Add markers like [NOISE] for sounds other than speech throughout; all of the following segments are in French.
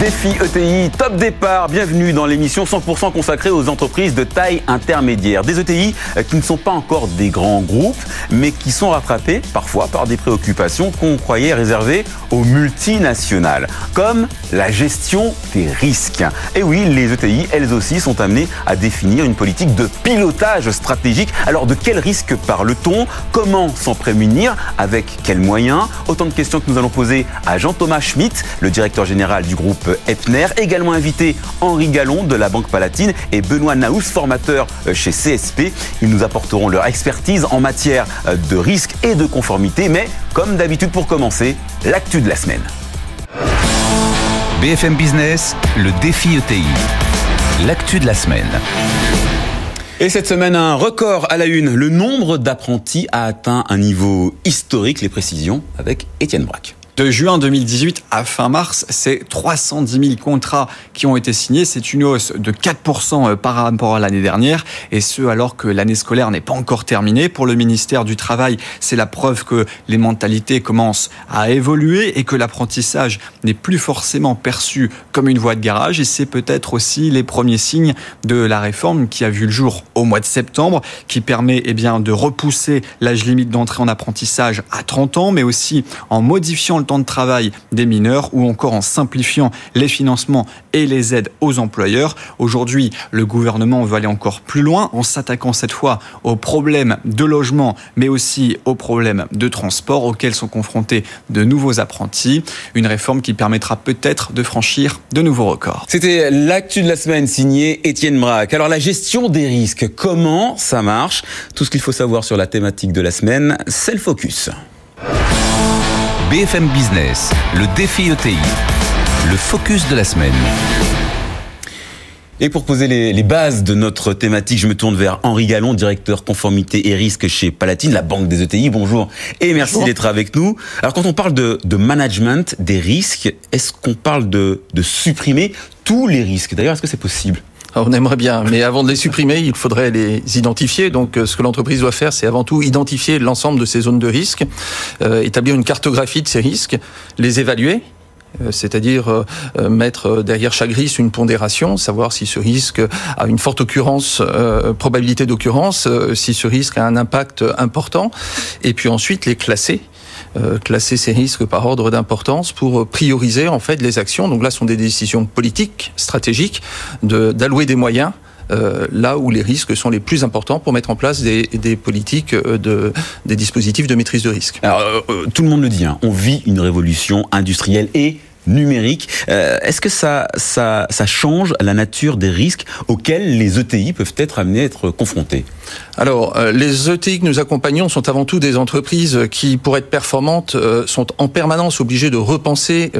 Défi ETI, top départ, bienvenue dans l'émission 100% consacrée aux entreprises de taille intermédiaire. Des ETI euh, qui ne sont pas encore des grands groupes, mais qui sont rattrapés parfois par des préoccupations qu'on croyait réservées aux multinationales, comme la gestion des risques. Et oui, les ETI, elles aussi, sont amenées à définir une politique de pilotage stratégique. Alors de quels risques parle-t-on? Comment s'en prémunir? Avec quels moyens? Autant de questions que nous allons poser à Jean-Thomas Schmitt, le directeur général du groupe Epner. Également invité Henri Gallon de la Banque Palatine et Benoît Naous, formateur euh, chez CSP. Ils nous apporteront leur expertise en matière euh, de risque et de conformité. Mais comme d'habitude pour commencer, l'actu de la semaine. BFM Business, le défi ETI. L'actu de la semaine. Et cette semaine, un record à la une. Le nombre d'apprentis a atteint un niveau historique. Les précisions avec Étienne Braque. De juin 2018 à fin mars, c'est 310 000 contrats qui ont été signés. C'est une hausse de 4% euh, par rapport à l'année dernière, et ce alors que l'année scolaire n'est pas encore terminée. Pour le ministère du Travail, c'est la preuve que les mentalités commencent à évoluer et que l'apprentissage n'est plus forcément perçu comme une voie de garage. Et c'est peut-être aussi les premiers signes de la réforme qui a vu le jour au mois de septembre, qui permet eh bien, de repousser l'âge limite d'entrée en apprentissage à 30 ans, mais aussi en modifiant le temps de travail des mineurs ou encore en simplifiant les financements et les aides aux employeurs. Aujourd'hui, le gouvernement veut aller encore plus loin en s'attaquant cette fois aux problèmes de logement, mais aussi aux problèmes de transport auxquels sont confrontés de nouveaux apprentis. Une réforme qui permettra peut-être de franchir de nouveaux records. C'était l'actu de la semaine signé Étienne Braque. Alors la gestion des risques, comment ça marche? Tout ce qu'il faut savoir sur la thématique de la semaine, c'est le focus. BFM Business, le défi ETI, le focus de la semaine. Et pour poser les, bases de notre thématique, je me tourne vers Henri Gallon, directeur conformité et risque chez Palatine, la banque des ETI. Bonjour et merci d'être avec nous. Alors quand on parle de, management des risques, est-ce qu'on parle de supprimer tous les risques? D'ailleurs, est-ce que c'est possible? On aimerait bien, mais avant de les supprimer, il faudrait les identifier. Donc, euh, ce que l'entreprise doit faire, c'est avant tout identifier l'ensemble de ces zones de risque, euh, établir une cartographie de ces risques, les évaluer, euh, c'est-à-dire mettre derrière chaque risque une pondération, savoir si ce risque a une forte occurrence, probabilité d'occurrence, si ce risque a un impact important, et puis ensuite les classer euh, classer ces risques par ordre d'importance pour prioriser en fait les actions. Donc là, ce sont des décisions politiques, stratégiques, d'allouer des moyens. Euh, là où les risques sont les plus importants pour mettre en place des, des politiques, euh, de, des dispositifs de maîtrise de risque. Alors, tout le monde le dit, hein, on vit une révolution industrielle et numérique. Euh, est-ce que ça, ça, ça change la nature des risques auxquels les ETI peuvent être amenés à être confrontés? Alors, euh, les ETI que nous accompagnons sont avant tout des entreprises qui, pour être performantes, euh, sont en permanence obligées de repenser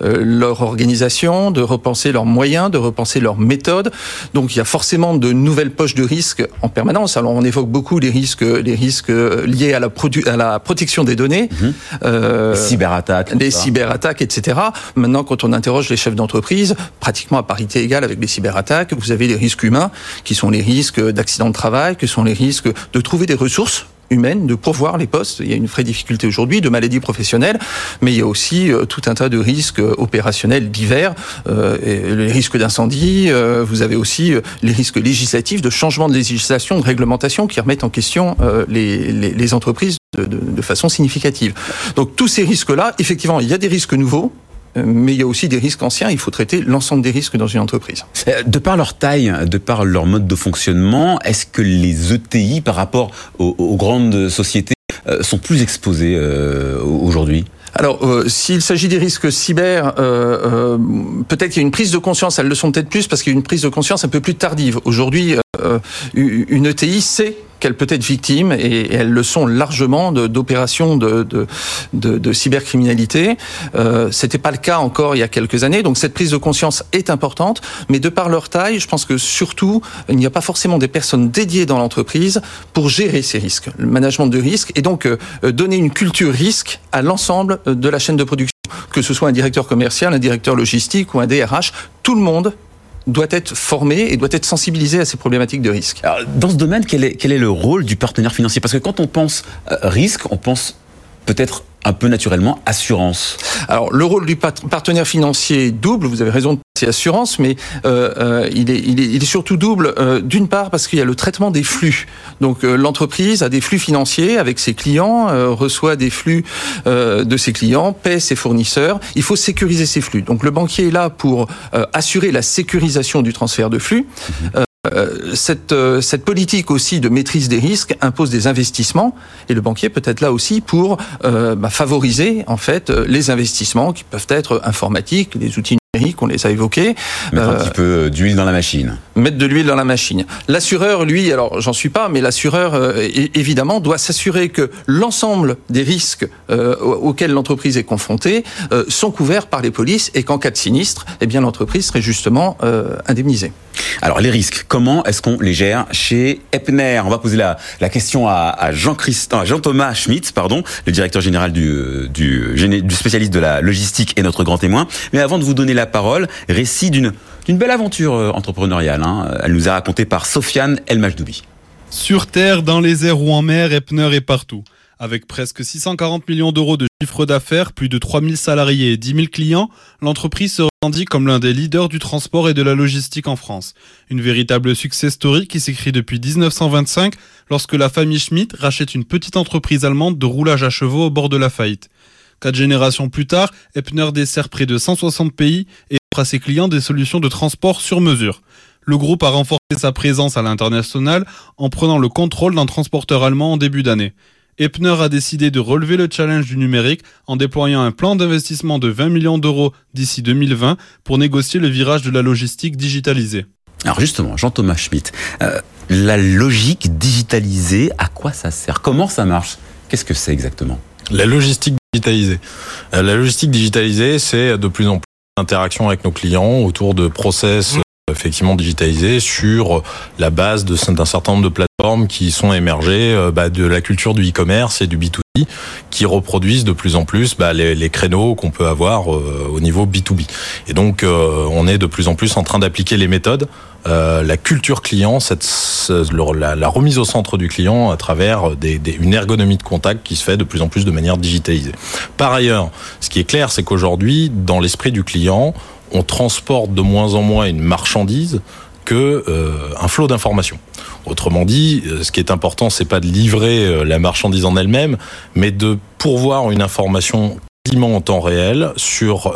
leur organisation, de repenser leurs moyens, de repenser leurs méthodes. Donc, il y a forcément de nouvelles poches de risques en permanence. Alors, on évoque beaucoup les risques, les risques liés à la, à la protection des données, mmh. les cyberattaques, les cyberattaques, etc. Maintenant, quand on interroge les chefs d'entreprise, pratiquement à parité égale avec les cyberattaques, vous avez les risques humains, qui sont les risques d'accidents de travail, sont les risques de trouver des ressources humaines, de pourvoir les postes. Il y a une vraie difficulté aujourd'hui de maladies professionnelles, mais il y a aussi euh, tout un tas de risques opérationnels divers, euh, les risques d'incendie. Euh, vous avez aussi les risques législatifs, de changement de législation, de réglementation qui remettent en question les, entreprises de façon significative. Donc tous ces risques-là, effectivement, il y a des risques nouveaux mais il y a aussi des risques anciens. Il faut traiter l'ensemble des risques dans une entreprise. Euh, de par leur taille, de par leur mode de fonctionnement, est-ce que les ETI, par rapport aux, grandes sociétés, euh, sont plus exposés euh, aujourd'hui? Alors, s'il s'agit des risques cyber, peut-être qu'il y a une prise de conscience. Elles le sont peut-être plus parce qu'il y a une prise de conscience un peu plus tardive. Aujourd'hui, une ETI sait qu'elles peut être victimes, et, elles le sont largement, d'opérations de, cybercriminalité. Euh, C'était pas le cas encore il y a quelques années, donc cette prise de conscience est importante, mais de par leur taille, je pense que surtout, il n'y a pas forcément des personnes dédiées dans l'entreprise pour gérer ces risques, le management de risques, et donc euh, donner une culture risque à l'ensemble de la chaîne de production, que ce soit un directeur commercial, un directeur logistique ou un DRH, tout le monde doit être formé et doit être sensibilisé à ces problématiques de risque. dans ce domaine, quel est, quel est le rôle du partenaire financier? Parce que quand on pense risque, on pense peut-être un peu naturellement assurance Alors le rôle du partenaire financier double, vous avez raison, c'est assurance, mais euh, euh, il, est, il, est, il, est, surtout double euh, d'une part parce qu'il y a le traitement des flux. Donc l'entreprise a des flux financiers avec ses clients, reçoit des flux de ses clients, paie ses fournisseurs. Il faut sécuriser ces flux. Donc le banquier est là pour assurer la sécurisation du transfert de flux. Mhm. Euh, cette, euh, cette politique aussi de maîtrise des risques impose des investissements et le banquier peut être là aussi pour euh, bah, favoriser en fait les investissements qui peuvent être informatiques, les outils on les a évoqués. Mettre un petit peu d'huile dans la machine. Mettre de l'huile dans la machine. L'assureur, lui, alors j'en suis pas, mais l'assureur, évidemment, doit s'assurer que l'ensemble des risques auxquels l'entreprise est confrontée sont couverts par les polices et qu'en cas de sinistre, eh bien l'entreprise serait justement indemnisée. Alors les risques, comment est-ce qu'on les gère chez Epner? On va poser la, question à, Jean, Jean Thomas Schmitt, pardon, le directeur général du, du, du, spécialiste de la logistique et notre grand témoin. Mais avant de vous donner la parole, récit d'une belle aventure euh, entrepreneuriale. Hein. Elle nous a raconté par Sofiane El Majdoubi. Sur terre, dans les airs ou en mer, Epner est partout. Avec presque 640 millions d'euros de chiffre d'affaires, plus de 3000 salariés et 10 000 clients, l'entreprise se revendique comme l'un des leaders du transport et de la logistique en France. Une véritable success story qui s'écrit depuis 1925 lorsque la famille Schmidt rachète une petite entreprise allemande de roulage à chevaux au bord de la faillite. Quatre générations plus tard, Epner dessert près de 160 pays et offre à ses clients des solutions de transport sur mesure. Le groupe a renforcé sa présence à l'international en prenant le contrôle d'un transporteur allemand en début d'année. Epner a décidé de relever le challenge du numérique en déployant un plan d'investissement de 20 millions d'euros d'ici 2020 pour négocier le virage de la logistique digitalisée. Alors justement, Jean-Thomas Schmitt, euh, la logique digitalisée, à quoi ça sert? Comment ça marche? Qu'est-ce que c'est exactement? La logistique digitalisée. Euh, la logistique digitalisée, c'est de plus en plus d'interaction avec nos clients autour de process effectivement digitalisé sur la base d'un certain nombre de plateformes qui sont émergées euh, bah, de la culture du e-commerce et du B2B qui reproduisent de plus en plus bah, les, les, créneaux qu'on peut avoir euh, au niveau B2B. Et donc euh, on est de plus en plus en train d'appliquer les méthodes, la culture client, cette, la, remise au centre du client à travers une ergonomie de contact qui se fait de plus en plus de manière digitalisée. Par ailleurs, ce qui est clair, c'est qu'aujourd'hui, dans l'esprit du client, on transporte de moins en moins une marchandise que euh, un flot d'informations. Autrement dit, euh, ce qui est important, c'est pas de livrer euh, la marchandise en elle-même, mais de pourvoir une information quasiment en temps réel sur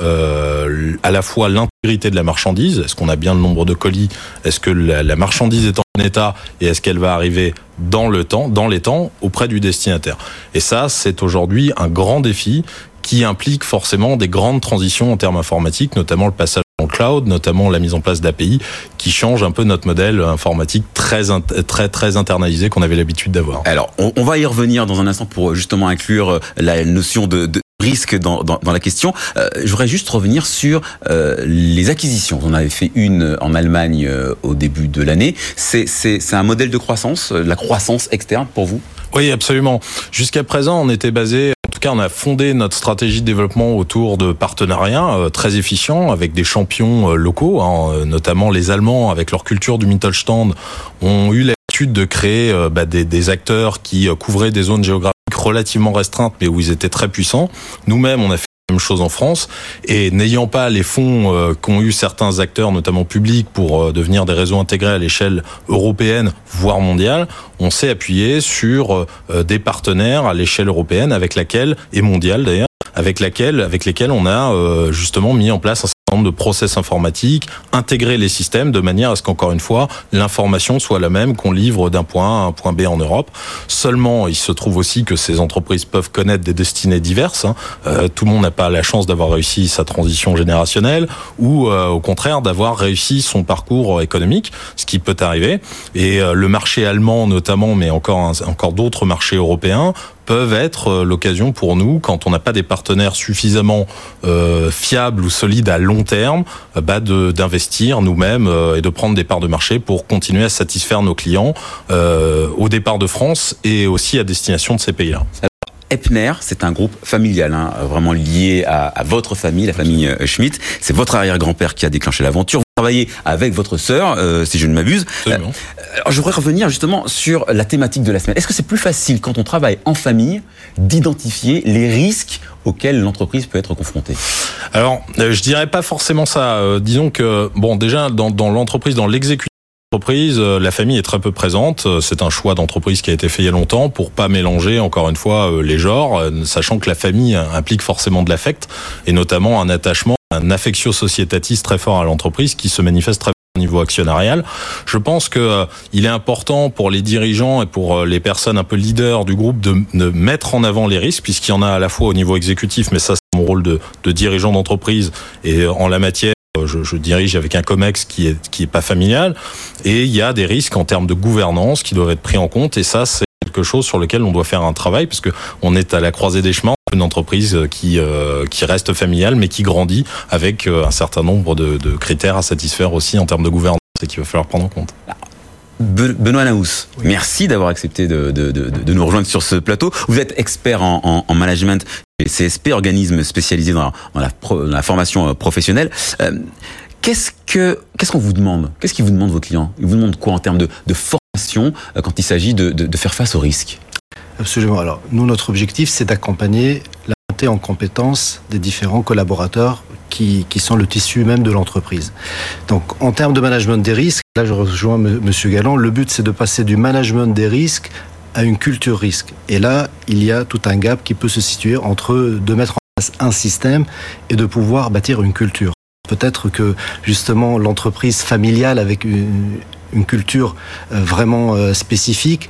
à la fois l'intégrité de la marchandise, est-ce qu'on a bien le nombre de colis, est-ce que la, la marchandise est en bon état et est-ce qu'elle va arriver dans le temps, dans les temps, auprès du destinataire. Et ça, c'est aujourd'hui un grand défi qui implique forcément des grandes transitions en termes informatiques, notamment le passage en cloud, notamment la mise en place d'API, qui change un peu notre modèle informatique très très très internalisé qu'on avait l'habitude d'avoir. Alors, on, va y revenir dans un instant pour justement inclure euh, la notion de, risque dans, dans, la question. Euh, je voudrais juste revenir sur euh, les acquisitions. On avait fait une en Allemagne au début de l'année. C'est un modèle de croissance, la croissance externe pour vous? Oui, absolument. Jusqu'à présent, on était basé on a fondé notre stratégie de développement autour de partenariats euh, très efficients avec des champions euh, locaux, hein, euh, notamment les Allemands avec leur culture du Mittelstand ont eu l'habitude de créer bah, des, des, acteurs qui couvraient des zones géographiques relativement restreintes mais où ils étaient très puissants. Nous-mêmes, on a fait chose en France. Et n'ayant pas les fonds euh, qu'ont eu certains acteurs, notamment publics, pour euh, devenir des réseaux intégrés à l'échelle européenne, voire mondiale, on s'est appuyé sur euh, des partenaires à l'échelle européenne avec laquelle, et mondiale d'ailleurs, avec laquelle, avec lesquels on a justement mis en place un de process informatiques, intégrer les systèmes de manière à ce qu'encore une fois, l'information soit la même qu'on livre d'un point A à un point B en Europe. Seulement, il se trouve aussi que ces entreprises peuvent connaître des destinées diverses. Hein. Euh, tout le monde n'a pas la chance d'avoir réussi sa transition générationnelle ou euh, au contraire d'avoir réussi son parcours économique, ce qui peut arriver. Et euh, le marché allemand notamment, mais encore, encore d'autres marchés européens, peuvent être euh, l'occasion pour nous, quand on n'a pas des partenaires suffisamment euh, fiables ou solides à long terme, euh, bah d'investir nous-mêmes et de prendre des parts de marché pour continuer à satisfaire nos clients au départ de France et aussi à destination de ces pays-là. Epner, c'est un groupe familial, hein, vraiment lié à, à, votre famille, la famille Schmitt. C'est votre arrière-grand-père qui a déclenché l'aventure. Avec votre sœur, euh, si je ne m'abuse. Absolument. Euh, alors, je voudrais revenir justement sur la thématique de la semaine. Est-ce que c'est plus facile quand on travaille en famille d'identifier les risques auxquels l'entreprise peut être confrontée? Alors, euh, je dirais pas forcément ça. Euh, disons que, bon, déjà, dans, l'entreprise, dans l'exécution d'entreprise, euh, la famille est très peu présente. C'est un choix d'entreprise qui a été fait il y a longtemps pour pas mélanger, encore une fois, les genres, sachant que la famille implique forcément de l'affect, et notamment un attachement, un affectio societatis très fort à l'entreprise qui se manifeste très au niveau actionnarial. Je pense que euh, il est important pour les dirigeants et pour euh, les personnes un peu leaders du groupe de, mettre en avant les risques, puisqu'il y en a à la fois au niveau exécutif, mais ça c'est mon rôle de, dirigeant d'entreprise et euh, en la matière. Je, je dirige avec un comex qui est qui est pas familial et il y a des risques en termes de gouvernance qui doivent être pris en compte et ça c'est quelque chose sur lequel on doit faire un travail parce que on est à la croisée des chemins une entreprise qui euh, qui reste familiale mais qui grandit avec euh, un certain nombre de, critères à satisfaire aussi en termes de gouvernance et qu'il va falloir prendre en compte. Be- Benoît Naous, merci d'avoir accepté de, de- de- nous rejoindre sur ce plateau. Vous êtes expert en, en- en management chez CSP, organisme spécialisé dans, la, formation euh, professionnelle. Qu'est-ce que qu'est-ce qu'on vous demande? Qu'est-ce qu'ils vous demandent vos clients? Ils vous demandent quoi en termes de, de quand il s'agit de, faire face aux risques Absolument. Alors, nous, notre objectif, c'est d'accompagner la montée en compétences des différents collaborateurs qui, qui sont le tissu même de l'entreprise. Donc, en termes de management des risques, là, je rejoins M. Galland, le but, c'est de passer du management des risques à une culture risque. Et là, il y a tout un gap qui peut se situer entre de mettre en place un système et de pouvoir bâtir une culture. Peut-être que justement l'entreprise familiale avec une, une culture euh, vraiment euh, spécifique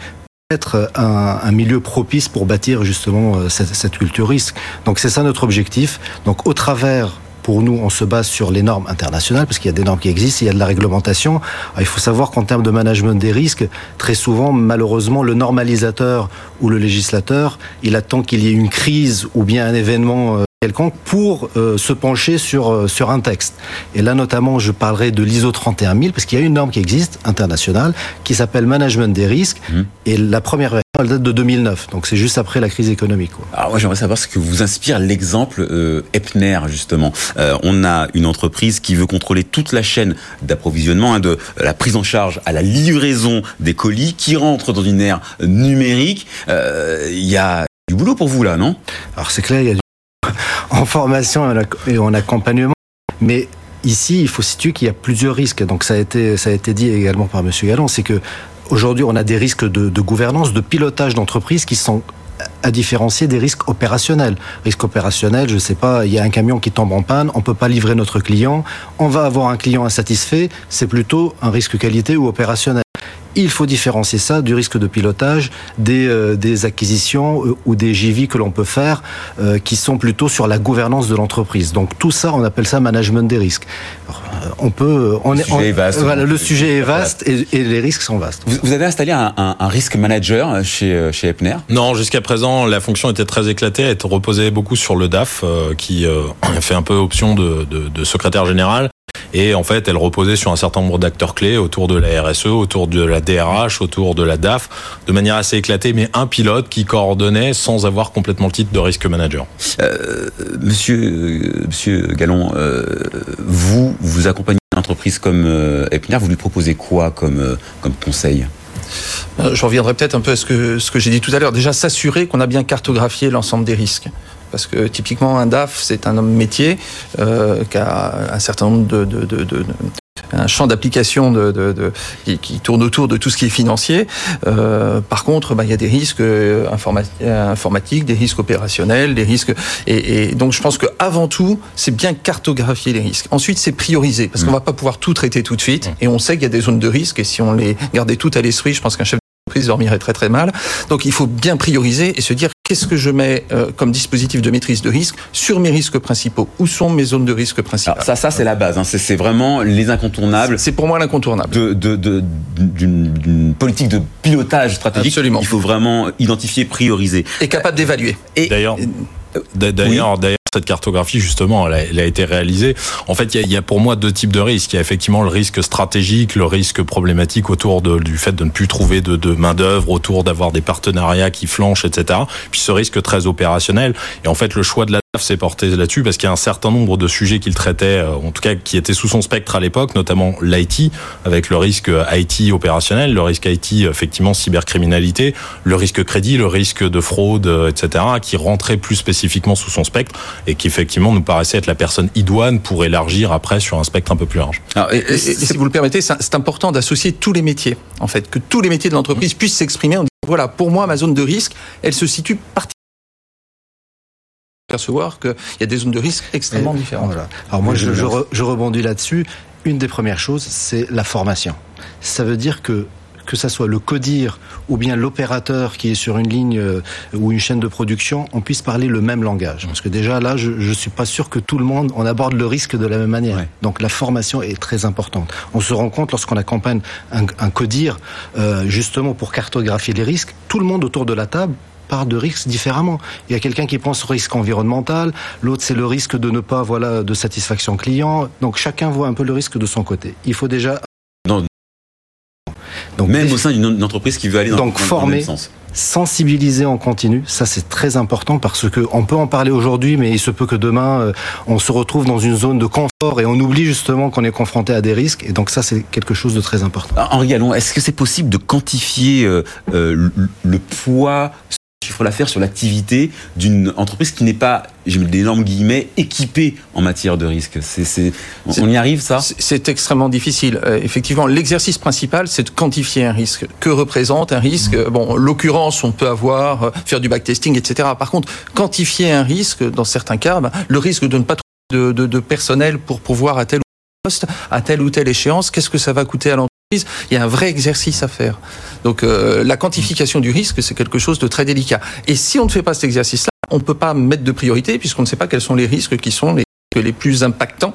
être un, un, milieu propice pour bâtir justement euh, cette, cette culture risque. Donc c'est ça notre objectif. Donc au travers pour nous, on se base sur les normes internationales, parce qu'il y a des normes qui existent, il y a de la réglementation. Alors, il faut savoir qu'en termes de management des risques, très souvent, malheureusement, le normalisateur ou le législateur, il attend qu'il y ait une crise ou bien un événement euh, quelconque pour euh, se pencher sur, euh, sur un texte. Et là, notamment, je parlerai de l'ISO 31000, parce qu'il y a une norme qui existe, internationale, qui s'appelle Management des risques. Mmh. Et la première version, elle date de 2009. Donc, c'est juste après la crise économique. Quoi. Alors, moi, j'aimerais savoir ce que vous inspire l'exemple euh, Epner, justement. Euh, on a une entreprise qui veut contrôler toute la chaîne d'approvisionnement, hein, de la prise en charge à la livraison des colis, qui rentre dans une ère numérique. Il y a du boulot pour vous, là, non? Alors, c'est clair, il y a du en formation et en accompagnement. Mais ici, il faut situer qu'il y a plusieurs risques. Donc ça a été, ça a été dit également par Monsieur Galland, c'est que aujourd'hui, on a des risques de, de gouvernance, de pilotage d'entreprise qui sont à différencier des risques opérationnels. Risque opérationnel, je sais pas, il y a un camion qui tombe en panne, on peut pas livrer notre client, on va avoir un client insatisfait, c'est plutôt un risque qualité ou opérationnel. Il faut différencier ça du risque de pilotage des, euh, des acquisitions euh, ou des JV que l'on peut faire euh, qui sont plutôt sur la gouvernance de l'entreprise. Donc tout ça, on appelle ça management des risques. Alors, on peut, on le est, sujet on, est vaste. Voilà, le sujet est vaste et, et, les risques sont vastes. Vous, vous avez installé un, un, un, risque manager chez, chez Epner? Non, jusqu'à présent, la fonction était très éclatée, elle reposait beaucoup sur le DAF euh, qui euh, [CLEARS THROAT] fait un peu option de, de, de secrétaire général. Et en fait, elle reposait sur un certain nombre d'acteurs clés autour de la RSE, autour de la DRH, autour de la DAF, de manière assez éclatée, mais un pilote qui coordonnait sans avoir complètement le titre de risque manager. Euh, monsieur, euh, monsieur Gallon, euh, vous, vous accompagnez une entreprise comme euh, Epner, vous lui proposez quoi comme, euh, comme conseil? Je reviendrai peut-être un peu à ce que, ce que j'ai dit tout à l'heure. Déjà, s'assurer qu'on a bien cartographié l'ensemble des risques parce que typiquement un DAF c'est un homme métier euh, qui a un certain nombre de, de, de, de un champ d'application de, de, de, qui, qui, tourne autour de tout ce qui est financier. Euh, par contre, bah, il y a des risques informatiques, des risques opérationnels, des risques. Et, et donc, je pense que avant tout, c'est bien cartographier les risques. Ensuite, c'est prioriser, parce mmh. qu'on va pas pouvoir tout traiter tout de suite. Mmh. Et on sait qu'il y a des zones de risque. Et si on les gardait toutes à l'esprit, je pense qu'un chef d'entreprise dormirait très très mal. Donc, il faut bien prioriser et se dire qu'est-ce que je mets euh, comme dispositif de maîtrise de risque sur mes risques principaux Où sont mes zones de risque principales? Alors Ça, ça c'est la base. Hein. C'est vraiment les incontournables. C'est pour moi l'incontournable. D'une de, de, de, politique de pilotage stratégique. Absolument. Il faut vraiment identifier, prioriser. Et capable d'évaluer. Et d'ailleurs, d'ailleurs, d'ailleurs cette cartographie, justement, elle a, elle a, été réalisée. En fait, il y, a, y, a, pour moi deux types de risques. Il y a effectivement le risque stratégique, le risque problématique autour de, du fait de ne plus trouver de, de main-d'œuvre, autour d'avoir des partenariats qui flanchent, etc. Puis ce risque très opérationnel. Et en fait, le choix de la s'est porté là-dessus parce qu'il y a un certain nombre de sujets qu'il traitait, euh, en tout cas qui étaient sous son spectre à l'époque, notamment l'IT, avec le risque IT opérationnel, le risque IT effectivement cybercriminalité, le risque crédit, le risque de fraude, euh, etc., qui rentrait plus spécifiquement sous son spectre et qui effectivement nous paraissait être la personne idoine pour élargir après sur un spectre un peu plus large. Alors, et, si vous le permettez, c'est important d'associer tous les métiers, en fait, que tous les métiers de l'entreprise puissent s'exprimer voilà, pour moi, ma zone de risque, elle se situe particulièrement percevoir qu'il y a des zones de risque extrêmement différentes. Voilà. Alors moi, je, je, rebondis là-dessus. Une des premières choses, c'est la formation. Ça veut dire que que ça soit le codir ou bien l'opérateur qui est sur une ligne euh, ou une chaîne de production, on puisse parler le même langage. Parce que déjà là, je ne suis pas sûr que tout le monde, on aborde le risque de la même manière. Donc la formation est très importante. On se rend compte lorsqu'on accompagne un, un codir, euh, justement pour cartographier les risques, tout le monde autour de la table de risques différemment. Il y a quelqu'un qui pense au risque environnemental, l'autre c'est le risque de ne pas voilà de satisfaction client. Donc chacun voit un peu le risque de son côté. Il faut déjà donc, même au sein d'une entreprise qui veut aller dans, donc, former, le sens. Sensibiliser en continu, ça c'est très important parce que on peut en parler aujourd'hui, mais il se peut que demain euh, on se retrouve dans une zone de confort et on oublie justement qu'on est confronté à des risques. Et donc ça c'est quelque chose de très important. Henri Gallon, est-ce que c'est possible de quantifier euh, euh, le poids chiffre d'affaires sur l'activité d'une entreprise qui n'est pas, j'ai mis d'énormes guillemets, équipée en matière de risque. C'est, on y arrive, ça? C'est extrêmement difficile. Euh, effectivement, l'exercice principal, c'est de quantifier un risque. Que représente un risque? Mmh. Bon, l'occurrence, on peut avoir, euh, faire du backtesting, etc. Par contre, quantifier un risque, dans certains cas, ben, le risque de ne pas trouver de, de, personnel pour pouvoir à tel ou tel poste, à telle ou telle échéance, qu'est-ce que ça va coûter à l'entreprise? Il y a un vrai exercice à faire. Donc euh, la quantification du risque, c'est quelque chose de très délicat. Et si on ne fait pas cet exercice-là, on ne peut pas mettre de priorité puisqu'on ne sait pas quels sont les risques qui sont les, les plus impactants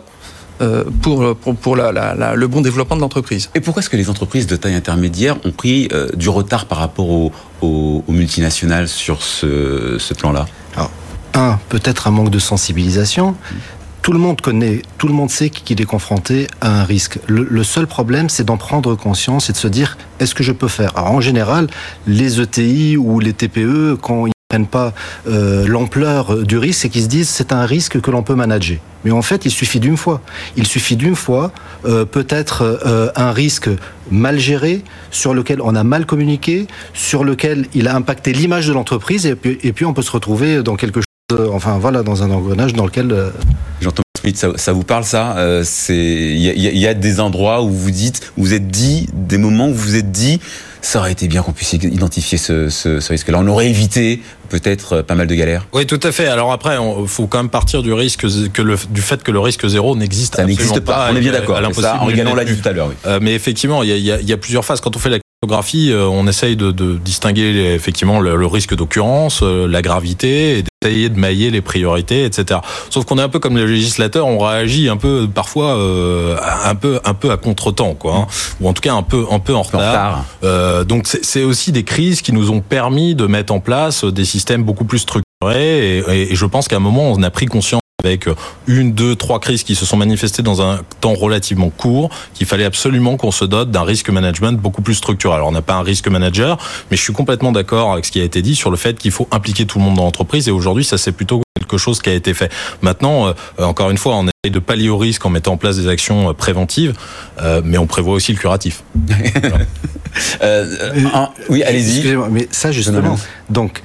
euh, pour, pour, le bon développement de l'entreprise. Et pourquoi est-ce que les entreprises de taille intermédiaire ont pris euh, du retard par rapport aux, multinationales sur ce, ce plan-là? Alors, un, peut-être un manque de sensibilisation tout le monde connaît, tout le monde sait qu'il est confronté à un risque. Le, seul problème, c'est d'en prendre conscience et de se dire est-ce que je peux faire? En général, les ETI ou les TPE, quand ils prennent pas euh, l'ampleur du risque, c'est qu'ils se disent c'est un risque que l'on peut manager. Mais en fait, il suffit d'une fois. Il suffit d'une fois, euh, peut-être euh, un risque mal géré, sur lequel on a mal communiqué, sur lequel il a impacté l'image de l'entreprise, et puis, et puis on peut se retrouver dans quelque chose euh, enfin voilà, dans un engrenage dans lequel. Euh, Jean-Thomas Smith, ça, vous parle ça euh, C'est il y, a des endroits où vous dites, vous êtes dit, des moments où vous êtes dit, ça aurait été bien qu'on puisse identifier ce, risque-là. On aurait évité peut-être pas mal de galères. Oui, tout à fait. Alors après, il faut quand même partir du risque que le, du fait que le risque zéro n'existe ça n'existe pas. On est bien d'accord. En l'a dit tout à l'heure. mais effectivement, il y, y a, plusieurs phases. Quand on fait la cartographie, on essaye de, distinguer effectivement le, le risque d'occurrence, la gravité, et essayer de mailler les priorités, etc. Sauf qu'on est un peu comme les législateurs, on réagit un peu parfois euh, un peu un peu à contretemps, quoi, hein. ou en tout cas un peu un peu en retard. Euh, donc c'est aussi des crises qui nous ont permis de mettre en place des systèmes beaucoup plus structurés, et, et je pense qu'à un moment on a pris conscience avec une, deux, trois crises qui se sont manifestées dans un temps relativement court, qu'il fallait absolument qu'on se dote d'un risque management beaucoup plus structurel. Alors on n'a pas un risque manager, mais je suis complètement d'accord avec ce qui a été dit sur le fait qu'il faut impliquer tout le monde dans l'entreprise, et aujourd'hui ça c'est plutôt quelque chose qui a été fait. Maintenant, euh, encore une fois, on essaye de pallier au risque en mettant en place des actions euh, préventives, euh, mais on prévoit aussi le curatif. [LAUGHS] oui, allez-y. Excusez-moi, mais ça justement, donc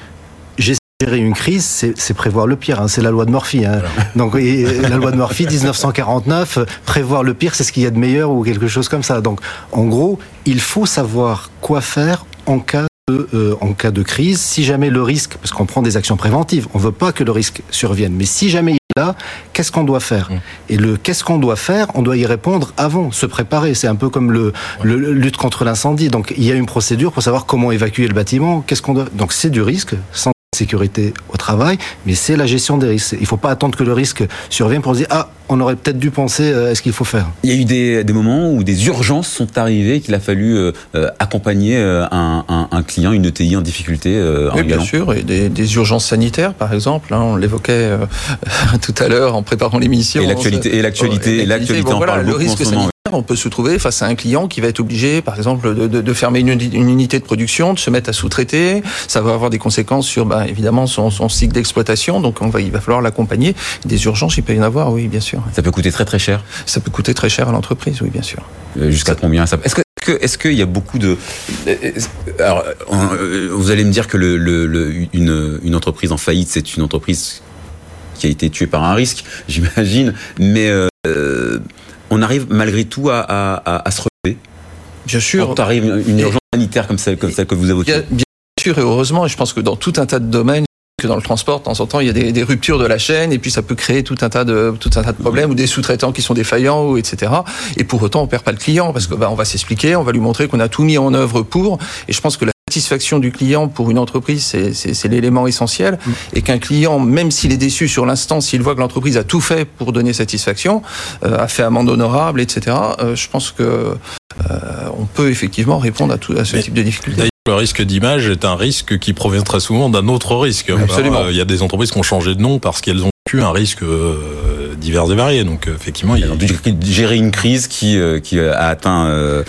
Gérer une crise, c'est prévoir le pire. Hein. C'est la loi de Murphy. Hein. Donc la loi de Murphy, 1949, prévoir le pire, c'est ce qu'il y a de meilleur ou quelque chose comme ça. Donc en gros, il faut savoir quoi faire en cas de, euh, en cas de crise, si jamais le risque, parce qu'on prend des actions préventives, on veut pas que le risque survienne, mais si jamais il est là, qu'est-ce qu'on doit faire? Mmh. Et le qu'est-ce qu'on doit faire, on doit y répondre avant, se préparer. C'est un peu comme le, le, lutte contre l'incendie. Donc il y a une procédure pour savoir comment évacuer le bâtiment. Qu'est-ce qu'on doit Donc c'est du risque, sans sécurité au travail, mais c'est la gestion des risques. Il ne faut pas attendre que le risque survienne pour se dire ah on aurait peut-être dû penser euh, à ce qu'il faut faire. Il y a eu des, des, moments où des urgences sont arrivées qu'il a fallu euh, euh, accompagner un, un, un, client, une ETI en difficulté. oui, bien sûr, et des, des, urgences sanitaires par exemple. Hein, on l'évoquait [LAUGHS] tout à l'heure en préparant l'émission. Et l'actualité, et l'actualité, l'actualité en parle beaucoup en ce on peut se trouver face à un client qui va être obligé, par exemple, de, de, de fermer une, une, unité de production, de se mettre à sous-traiter. Ça va avoir des conséquences sur, bah, évidemment, son, son cycle d'exploitation. Donc, on va, il va falloir l'accompagner. Des urgences, il peut y en avoir, oui, bien sûr. Ça peut coûter très très cher? Ça peut coûter très cher à l'entreprise, oui, bien sûr. Euh, Jusqu'à combien ça Est-ce que est-ce qu'il y a beaucoup de alors vous allez me dire que le, le, le, une, une entreprise en faillite c'est une entreprise qui a été tuée par un risque [LAUGHS] j'imagine mais euh, on arrive malgré tout à, à, à se relever bien sûr quand arrive une urgence sanitaire comme celle comme celle que vous évoquez bien sûr et heureusement et je pense que dans tout un tas de domaines que dans le transport, de temps en temps, il y a des, des, ruptures de la chaîne et puis ça peut créer tout un tas de tout un tas de problèmes ou des sous-traitants qui sont défaillants ou etc. Et pour autant, on perd pas le client parce que bah, on va s'expliquer, on va lui montrer qu'on a tout mis en œuvre pour. Et je pense que la satisfaction du client pour une entreprise, c'est l'élément essentiel. Mmh. Et qu'un client, même s'il est déçu sur l'instant, s'il voit que l'entreprise a tout fait pour donner satisfaction, euh, a fait amende honorable, etc. Euh, je pense que euh, on peut effectivement répondre à, tout, à ce Mais type de difficultés. Le risque d'image est un risque qui provient très souvent d'un autre risque. Absolument. Il y a des entreprises qui ont changé de nom parce qu'elles ont eu un risque euh, divers et variés. Donc effectivement, il... Alors, gérer une crise qui euh, qui a atteint euh,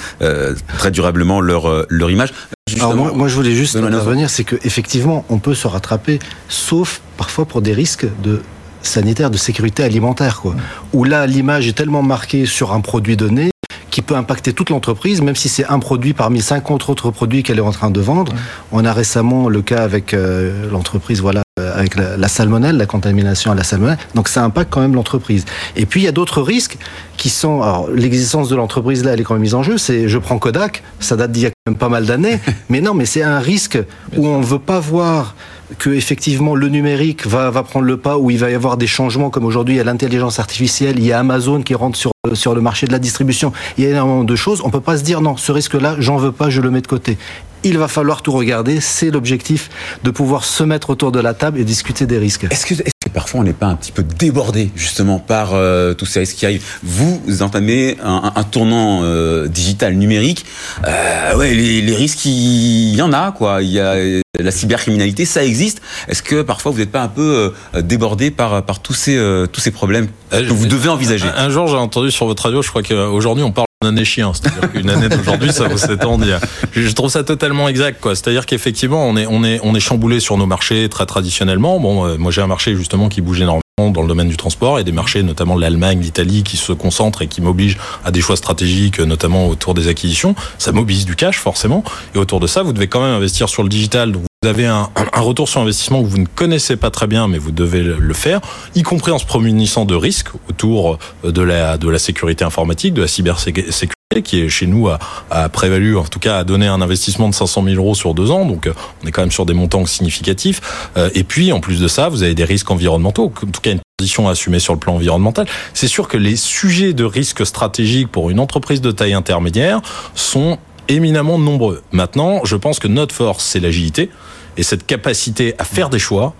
très durablement leur leur image. Alors moi, moi, je voulais juste intervenir, c'est que effectivement, on peut se rattraper, sauf parfois pour des risques de sanitaire, de sécurité alimentaire, quoi. Où là, l'image est tellement marquée sur un produit donné qui peut impacter toute l'entreprise, même si c'est un produit parmi 50 autres produits qu'elle est en train de vendre. On a récemment le cas avec euh, l'entreprise, voilà, avec la, la, salmonelle, la contamination à la salmonelle. Donc ça impacte quand même l'entreprise. Et puis il y a d'autres risques qui sont, alors l'existence de l'entreprise là, elle est quand même mise en jeu. C'est, je prends Kodak, ça date d'il y a quand même pas mal d'années, [LAUGHS] mais non, mais c'est un risque où on veut pas voir que effectivement le numérique va, prendre le pas, où il va y avoir des changements comme aujourd'hui il y a l'intelligence artificielle, il y a Amazon qui rentre sur sur le marché de la distribution. Il y a énormément de choses. On peut pas se dire non, ce risque-là, j'en veux pas, je le mets de côté. Il va falloir tout regarder. C'est l'objectif de pouvoir se mettre autour de la table et discuter des risques. Est-ce que, parfois on n'est pas un petit peu débordé justement par euh, tous ces risques qui arrivent? Vous entamez un, tournant euh, digital numérique. Euh, ouais, les, risques, il y en a quoi. Y a la cybercriminalité, ça existe. Est-ce que parfois vous n'êtes pas un peu euh, débordé par par tous ces euh, tous ces problèmes que vous devez envisager? Un, un jour, j'ai entendu sur votre radio, je crois qu'aujourd'hui on parle d'une année chien, c'est-à-dire qu'une année d'aujourd'hui, ça vaut 7 ans d'hier. Je trouve ça totalement exact, quoi. C'est-à-dire qu'effectivement, on est on est on est chamboulé sur nos marchés très traditionnellement. Bon, euh, moi j'ai un marché justement qui bouge énormément dans le domaine du transport et des marchés, notamment l'Allemagne, l'Italie, qui se concentrent et qui m'obligent à des choix stratégiques, notamment autour des acquisitions. Ça mobilise du cash, forcément. Et autour de ça, vous devez quand même investir sur le digital. Donc vous avez un, un, retour sur investissement que vous ne connaissez pas très bien, mais vous devez le faire, y compris en se prémunissant de risques autour de la, de la sécurité informatique, de la cybersécurité qui est chez nous a, a, prévalu, en tout cas a donné un investissement de 500 000 euros sur deux ans, donc on est quand même sur des montants significatifs. Et puis en plus de ça, vous avez des risques environnementaux, en tout cas une position à assumer sur le plan environnemental. C'est sûr que les sujets de risque stratégique pour une entreprise de taille intermédiaire sont éminemment nombreux. Maintenant, je pense que notre force, c'est l'agilité et cette capacité à faire des choix,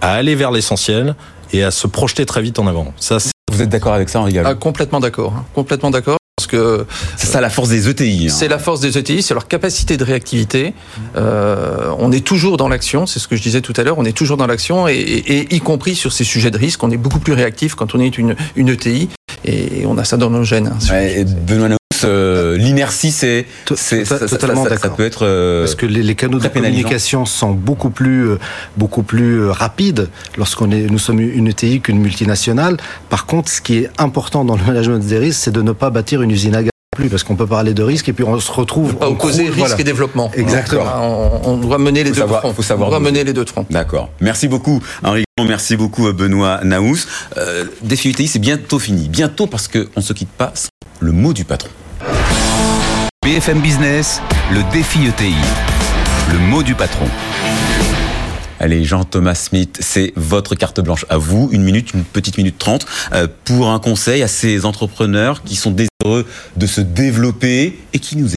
à aller vers l'essentiel et à se projeter très vite en avant. Ça, vous êtes d'accord avec ça, Henri ah, Complètement d'accord. Hein. Complètement d'accord. Parce que c'est ça la force des ETI. Hein. C'est la force des ETI, c'est leur capacité de réactivité. Euh, on est toujours dans l'action, c'est ce que je disais tout à l'heure. On est toujours dans l'action et, et, et, y compris sur ces sujets de risque, on est beaucoup plus réactif quand on est une, une ETI et on a ça dans nos gènes. Hein, ouais, Benoît euh, l'inertie, c'est totalement ça, ça, ça, peut être euh, parce que les, les canaux de communication sont beaucoup plus euh, beaucoup plus rapides lorsqu'on est nous sommes une ETI qu'une multinationale. Par contre, ce qui est important dans le management des risques, c'est de ne pas bâtir une usine à gaz plus parce qu'on peut parler de risque et puis on se retrouve pas opposer risque voilà. et développement. Exactement. On, on doit mener les faut deux savoir, fronts. Faut savoir on doit mener les deux fronts. D'accord. Merci beaucoup Henri. Merci beaucoup Benoît Naous. Euh, Défi UTI, c'est bientôt fini. Bientôt parce qu'on ne se quitte pas sans le mot du patron. BFM Business, le défi ETI. Le mot du patron. Allez, Jean-Thomas Smith, c'est votre carte blanche à vous. Une minute, une petite minute trente, euh, pour un conseil à ces entrepreneurs qui sont désireux de se développer et qui nous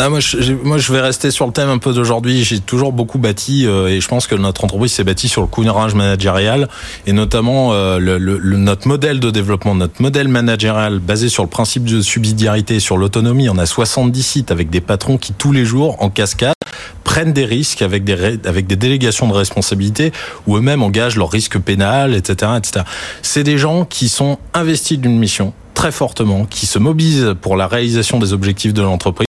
écoutent. Ah, moi, je, moi, je vais rester sur le thème un peu d'aujourd'hui. J'ai toujours beaucoup bâti, euh, et je pense que notre entreprise s'est bâtie sur le courage managérial, et notamment euh, le, le, notre modèle de développement, notre modèle managérial basé sur le principe de subsidiarité, sur l'autonomie. On a 70 sites avec des patrons qui tous les jours, en cascade, prennent des risques avec des, avec des délégations de responsabilité ou eux-mêmes engagent leur risque pénal, etc., etc. C'est des gens qui sont investis d'une mission très fortement, qui se mobilisent pour la réalisation des objectifs de l'entreprise.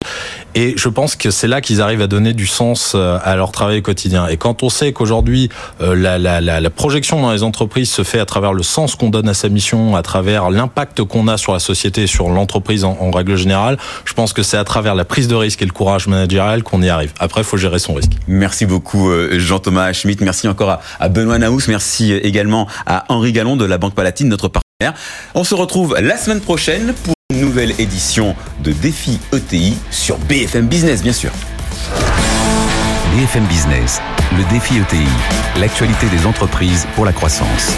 Et je pense que c'est là qu'ils arrivent à donner du sens euh, à leur travail quotidien. Et quand on sait qu'aujourd'hui, euh, la, la, la, projection dans les entreprises se fait à travers le sens qu'on donne à sa mission, à travers l'impact qu'on a sur la société sur l'entreprise en, règle générale, je pense que c'est à travers la prise de risque et le courage managérial qu'on y arrive. Après, il faut gérer son risque. Merci beaucoup euh, Jean-Thomas Schmitt. Merci encore à, Benoît Naous. Merci également à Henri Gallon de la Banque Palatine, notre partenaire. On se retrouve la semaine prochaine pour nouvelle édition de Défi ETI sur BFM Business, bien sûr. BFM Business, le défi ETI, l'actualité des entreprises pour la croissance.